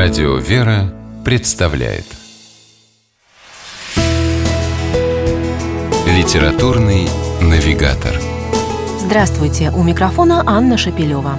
Радио «Вера» представляет Литературный навигатор Здравствуйте! У микрофона Анна Шапилева.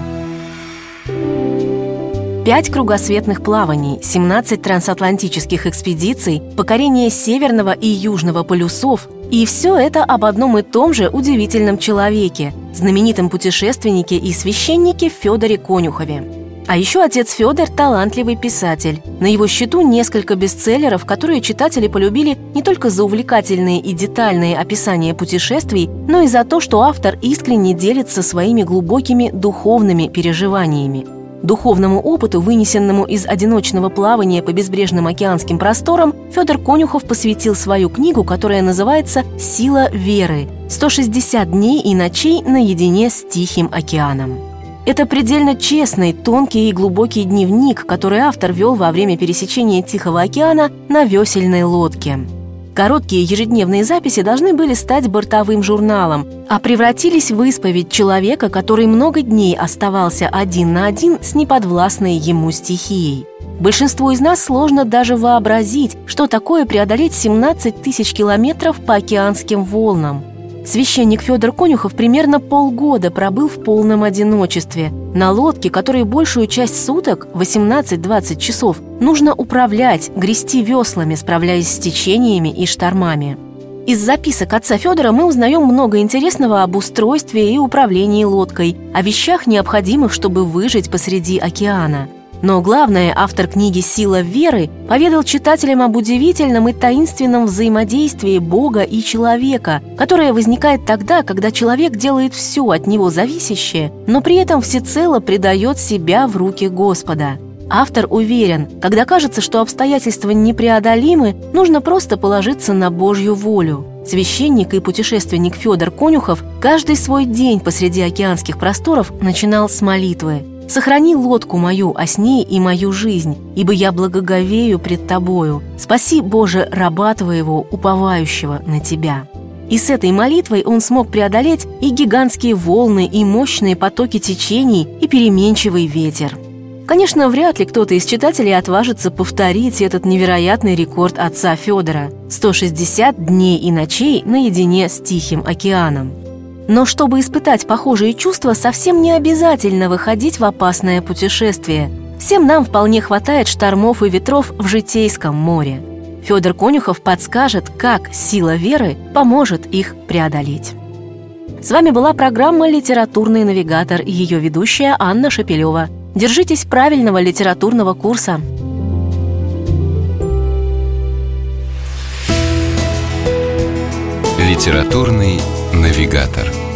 Пять кругосветных плаваний, 17 трансатлантических экспедиций, покорение северного и южного полюсов – и все это об одном и том же удивительном человеке, знаменитом путешественнике и священнике Федоре Конюхове. А еще отец Федор – талантливый писатель. На его счету несколько бестселлеров, которые читатели полюбили не только за увлекательные и детальные описания путешествий, но и за то, что автор искренне делится своими глубокими духовными переживаниями. Духовному опыту, вынесенному из одиночного плавания по безбрежным океанским просторам, Федор Конюхов посвятил свою книгу, которая называется «Сила веры. 160 дней и ночей наедине с Тихим океаном». Это предельно честный, тонкий и глубокий дневник, который автор вел во время пересечения Тихого океана на весельной лодке. Короткие ежедневные записи должны были стать бортовым журналом, а превратились в исповедь человека, который много дней оставался один на один с неподвластной ему стихией. Большинству из нас сложно даже вообразить, что такое преодолеть 17 тысяч километров по океанским волнам. Священник Федор Конюхов примерно полгода пробыл в полном одиночестве. На лодке, которой большую часть суток, 18-20 часов, нужно управлять, грести веслами, справляясь с течениями и штормами. Из записок отца Федора мы узнаем много интересного об устройстве и управлении лодкой, о вещах, необходимых, чтобы выжить посреди океана – но главное, автор книги «Сила веры» поведал читателям об удивительном и таинственном взаимодействии Бога и человека, которое возникает тогда, когда человек делает все от него зависящее, но при этом всецело предает себя в руки Господа. Автор уверен, когда кажется, что обстоятельства непреодолимы, нужно просто положиться на Божью волю. Священник и путешественник Федор Конюхов каждый свой день посреди океанских просторов начинал с молитвы – Сохрани лодку мою, а с ней и мою жизнь, ибо я благоговею пред Тобою. Спаси, Боже, раба Твоего, уповающего на Тебя». И с этой молитвой он смог преодолеть и гигантские волны, и мощные потоки течений, и переменчивый ветер. Конечно, вряд ли кто-то из читателей отважится повторить этот невероятный рекорд отца Федора – 160 дней и ночей наедине с Тихим океаном. Но чтобы испытать похожие чувства, совсем не обязательно выходить в опасное путешествие. Всем нам вполне хватает штормов и ветров в житейском море. Федор Конюхов подскажет, как сила веры поможет их преодолеть. С вами была программа «Литературный навигатор» и ее ведущая Анна Шапилева. Держитесь правильного литературного курса. Литературный навигатор.